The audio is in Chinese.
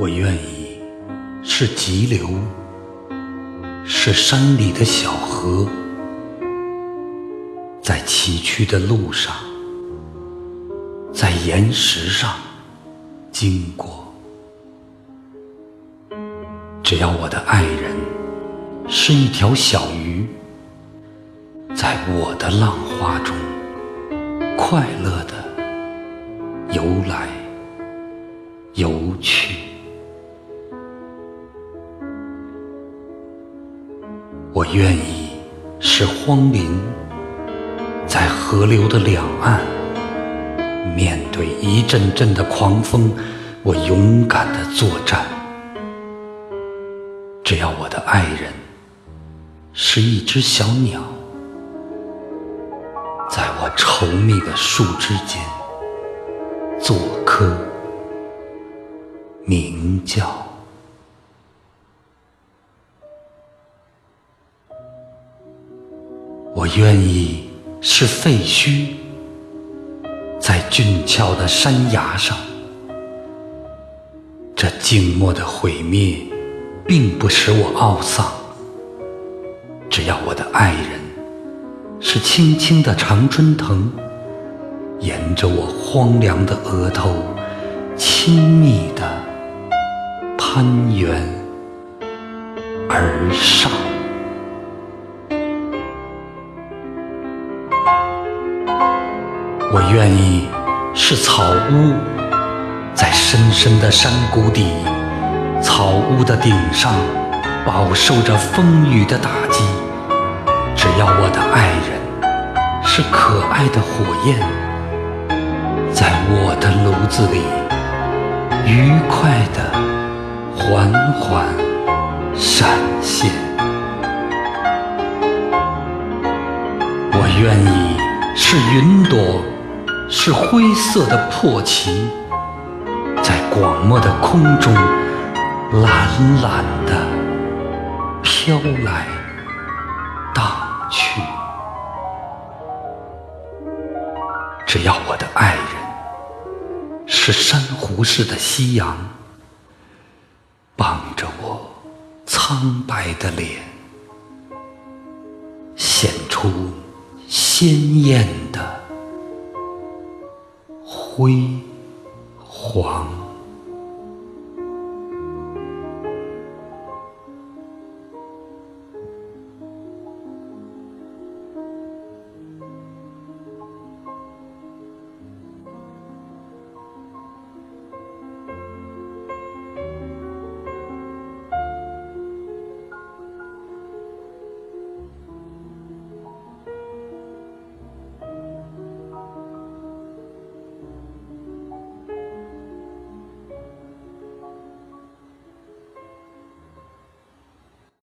我愿意是急流，是山里的小河，在崎岖的路上，在岩石上经过。只要我的爱人是一条小鱼，在我的浪花中快乐的游来游去。我愿意是荒林，在河流的两岸，面对一阵阵的狂风，我勇敢的作战。只要我的爱人是一只小鸟，在我稠密的树枝间做客鸣叫。愿意是废墟，在峻峭的山崖上，这静默的毁灭并不使我懊丧。只要我的爱人是青青的常春藤，沿着我荒凉的额头亲密地攀援而上。愿意是草屋，在深深的山谷底，草屋的顶上饱受着风雨的打击。只要我的爱人是可爱的火焰，在我的炉子里愉快地缓缓闪现。我愿意是云朵。是灰色的破旗，在广漠的空中懒懒地飘来荡去。只要我的爱人是珊瑚似的夕阳，傍着我苍白的脸，显出鲜艳的。辉煌。